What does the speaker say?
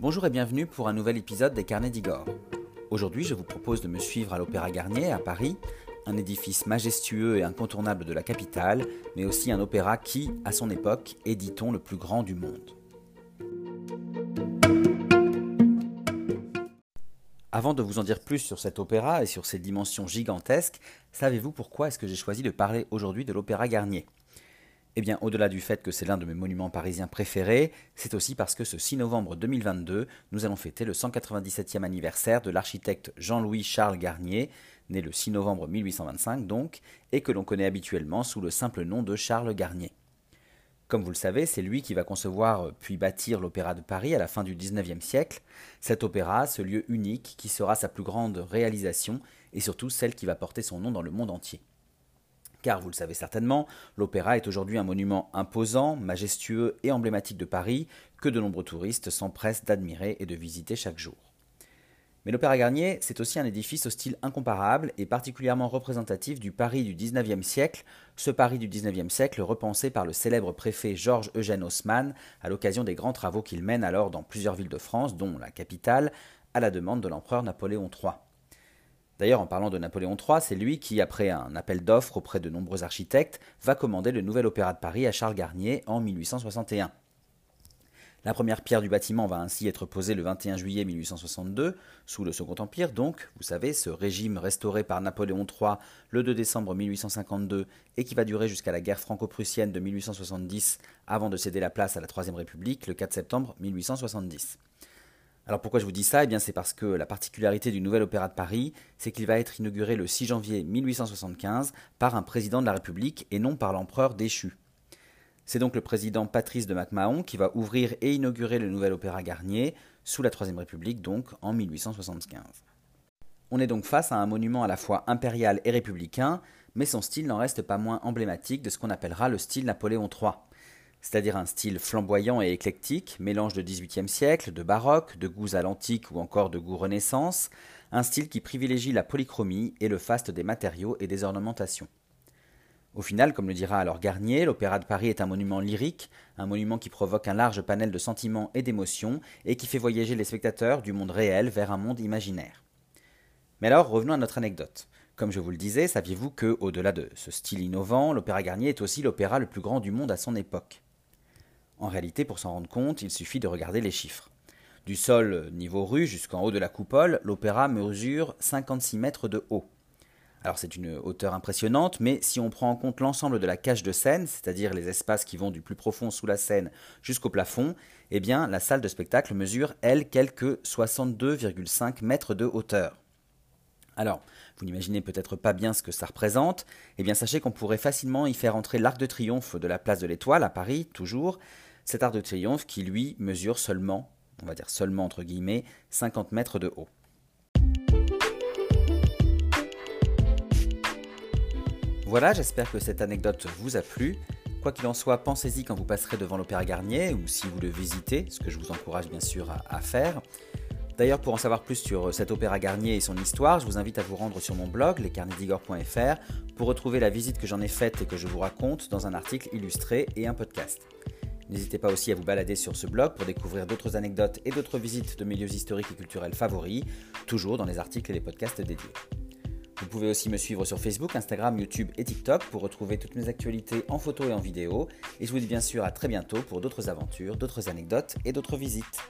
Bonjour et bienvenue pour un nouvel épisode des Carnets d'Igor. Aujourd'hui, je vous propose de me suivre à l'Opéra Garnier à Paris, un édifice majestueux et incontournable de la capitale, mais aussi un opéra qui, à son époque, est dit-on le plus grand du monde. Avant de vous en dire plus sur cet opéra et sur ses dimensions gigantesques, savez-vous pourquoi est-ce que j'ai choisi de parler aujourd'hui de l'Opéra Garnier? Eh bien, au-delà du fait que c'est l'un de mes monuments parisiens préférés, c'est aussi parce que ce 6 novembre 2022, nous allons fêter le 197e anniversaire de l'architecte Jean-Louis Charles Garnier, né le 6 novembre 1825 donc, et que l'on connaît habituellement sous le simple nom de Charles Garnier. Comme vous le savez, c'est lui qui va concevoir puis bâtir l'Opéra de Paris à la fin du XIXe siècle. Cet opéra, ce lieu unique qui sera sa plus grande réalisation et surtout celle qui va porter son nom dans le monde entier. Car vous le savez certainement, l'opéra est aujourd'hui un monument imposant, majestueux et emblématique de Paris que de nombreux touristes s'empressent d'admirer et de visiter chaque jour. Mais l'Opéra Garnier, c'est aussi un édifice au style incomparable et particulièrement représentatif du Paris du XIXe siècle, ce Paris du XIXe siècle repensé par le célèbre préfet Georges Eugène Haussmann à l'occasion des grands travaux qu'il mène alors dans plusieurs villes de France, dont la capitale, à la demande de l'empereur Napoléon III. D'ailleurs, en parlant de Napoléon III, c'est lui qui, après un appel d'offres auprès de nombreux architectes, va commander le nouvel opéra de Paris à Charles Garnier en 1861. La première pierre du bâtiment va ainsi être posée le 21 juillet 1862, sous le Second Empire, donc, vous savez, ce régime restauré par Napoléon III le 2 décembre 1852 et qui va durer jusqu'à la guerre franco-prussienne de 1870 avant de céder la place à la Troisième République le 4 septembre 1870. Alors pourquoi je vous dis ça? Eh bien c'est parce que la particularité du nouvel opéra de Paris, c'est qu'il va être inauguré le 6 janvier 1875 par un président de la République et non par l'empereur déchu. C'est donc le président Patrice de MacMahon qui va ouvrir et inaugurer le nouvel opéra Garnier, sous la Troisième République donc, en 1875. On est donc face à un monument à la fois impérial et républicain, mais son style n'en reste pas moins emblématique de ce qu'on appellera le style Napoléon III c'est-à-dire un style flamboyant et éclectique, mélange de XVIIIe siècle, de baroque, de goûts à l'antique ou encore de goût renaissance, un style qui privilégie la polychromie et le faste des matériaux et des ornementations. Au final, comme le dira alors Garnier, l'Opéra de Paris est un monument lyrique, un monument qui provoque un large panel de sentiments et d'émotions et qui fait voyager les spectateurs du monde réel vers un monde imaginaire. Mais alors, revenons à notre anecdote. Comme je vous le disais, saviez-vous que, au-delà de ce style innovant, l'Opéra Garnier est aussi l'opéra le plus grand du monde à son époque? En réalité, pour s'en rendre compte, il suffit de regarder les chiffres. Du sol niveau rue jusqu'en haut de la coupole, l'opéra mesure 56 mètres de haut. Alors c'est une hauteur impressionnante, mais si on prend en compte l'ensemble de la cage de scène, c'est-à-dire les espaces qui vont du plus profond sous la scène jusqu'au plafond, eh bien la salle de spectacle mesure, elle, quelques 62,5 mètres de hauteur. Alors, vous n'imaginez peut-être pas bien ce que ça représente, eh bien sachez qu'on pourrait facilement y faire entrer l'arc de triomphe de la place de l'Étoile à Paris, toujours, cet arc de triomphe qui lui mesure seulement, on va dire seulement entre guillemets, 50 mètres de haut. Voilà, j'espère que cette anecdote vous a plu. Quoi qu'il en soit, pensez-y quand vous passerez devant l'Opéra Garnier ou si vous le visitez, ce que je vous encourage bien sûr à, faire. D'ailleurs, pour en savoir plus sur cet opéra Garnier et son histoire, je vous invite à vous rendre sur mon blog, lescarnedigor.fr, pour retrouver la visite que j'en ai faite et que je vous raconte dans un article illustré et un podcast. N'hésitez pas aussi à vous balader sur ce blog pour découvrir d'autres anecdotes et d'autres visites de milieux historiques et culturels favoris, toujours dans les articles et les podcasts dédiés. Vous pouvez aussi me suivre sur Facebook, Instagram, YouTube et TikTok pour retrouver toutes mes actualités en photo et en vidéo. Et je vous dis bien sûr à très bientôt pour d'autres aventures, d'autres anecdotes et d'autres visites.